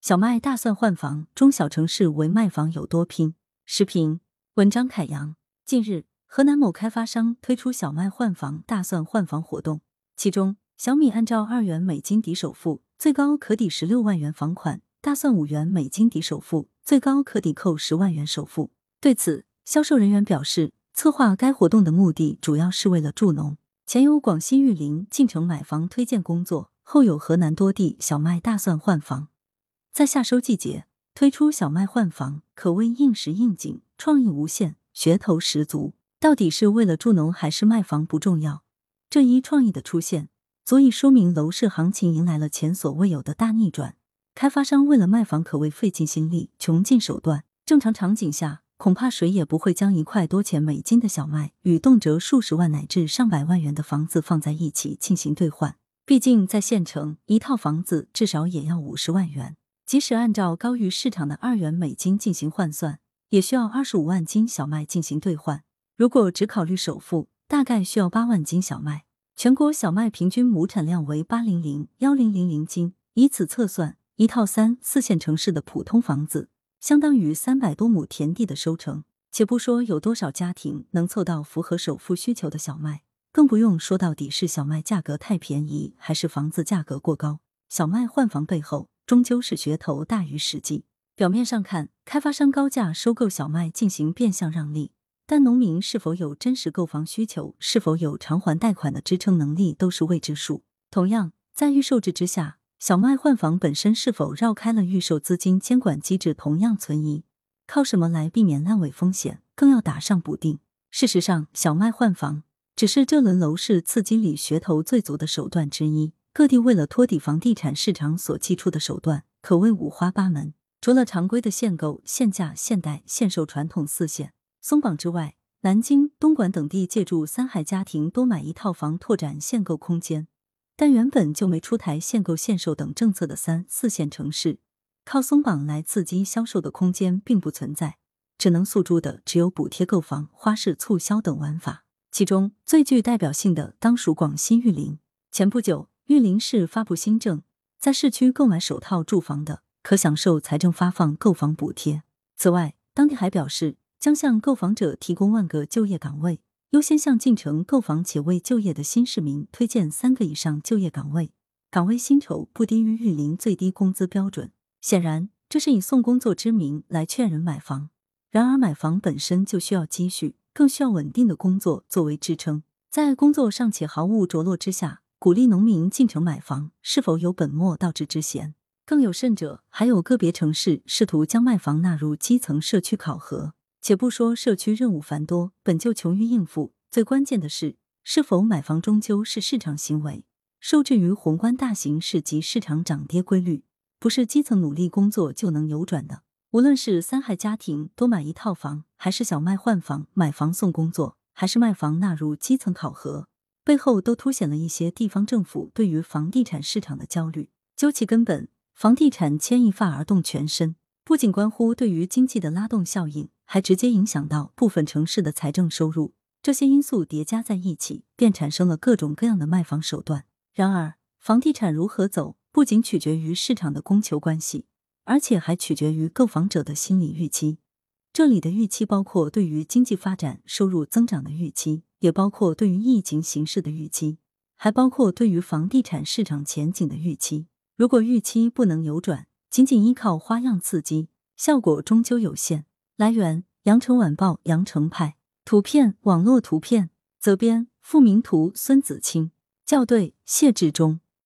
小麦、大蒜换房，中小城市为卖房有多拼？视频文章凯阳。近日，河南某开发商推出小麦换房、大蒜换房活动，其中小米按照二元每斤抵首付，最高可抵十六万元房款；大蒜五元每斤抵首付，最高可抵扣十万元首付。对此，销售人员表示，策划该活动的目的主要是为了助农。前有广西玉林进城买房推荐工作，后有河南多地小麦、大蒜换房。在夏收季节推出小麦换房，可谓应时应景，创意无限，噱头十足。到底是为了助农还是卖房不重要？这一创意的出现，足以说明楼市行情迎来了前所未有的大逆转。开发商为了卖房，可谓费尽心力，穷尽手段。正常场景下，恐怕谁也不会将一块多钱美金的小麦与动辄数十万乃至上百万元的房子放在一起进行兑换。毕竟在县城，一套房子至少也要五十万元。即使按照高于市场的二元美金进行换算，也需要二十五万斤小麦进行兑换。如果只考虑首付，大概需要八万斤小麦。全国小麦平均亩产量为八零零幺零零零斤，以此测算，一套三四线城市的普通房子，相当于三百多亩田地的收成。且不说有多少家庭能凑到符合首付需求的小麦，更不用说到底是小麦价格太便宜，还是房子价格过高。小麦换房背后。终究是噱头大于实际。表面上看，开发商高价收购小麦进行变相让利，但农民是否有真实购房需求，是否有偿还贷款的支撑能力，都是未知数。同样，在预售制之下，小麦换房本身是否绕开了预售资金监管机制，同样存疑。靠什么来避免烂尾风险，更要打上补丁。事实上，小麦换房只是这轮楼市刺激里噱头最足的手段之一。各地为了托底房地产市场所祭出的手段可谓五花八门。除了常规的限购、限价、限贷、限售传统四限松绑之外，南京、东莞等地借助三孩家庭多买一套房拓展限购空间。但原本就没出台限购限售等政策的三四线城市，靠松绑来刺激销售的空间并不存在，只能诉诸的只有补贴购房、花式促销等玩法。其中最具代表性的当属广西玉林。前不久。玉林市发布新政，在市区购买首套住房的，可享受财政发放购房补贴。此外，当地还表示，将向购房者提供万个就业岗位，优先向进城购房且未就业的新市民推荐三个以上就业岗位，岗位薪酬不低于玉林最低工资标准。显然，这是以送工作之名来劝人买房。然而，买房本身就需要积蓄，更需要稳定的工作作为支撑。在工作尚且毫无着落之下，鼓励农民进城买房，是否有本末倒置之嫌？更有甚者，还有个别城市试图将卖房纳入基层社区考核。且不说社区任务繁多，本就穷于应付，最关键的是，是否买房终究是市场行为，受制于宏观大形势及市场涨跌规律，不是基层努力工作就能扭转的。无论是三孩家庭多买一套房，还是小麦换房、买房送工作，还是卖房纳入基层考核。背后都凸显了一些地方政府对于房地产市场的焦虑。究其根本，房地产牵一发而动全身，不仅关乎对于经济的拉动效应，还直接影响到部分城市的财政收入。这些因素叠加在一起，便产生了各种各样的卖房手段。然而，房地产如何走，不仅取决于市场的供求关系，而且还取决于购房者的心理预期。这里的预期包括对于经济发展、收入增长的预期。也包括对于疫情形势的预期，还包括对于房地产市场前景的预期。如果预期不能扭转，仅仅依靠花样刺激，效果终究有限。来源：羊城晚报羊城派，图片网络图片，责编：付明图，孙子清，校对：谢志忠。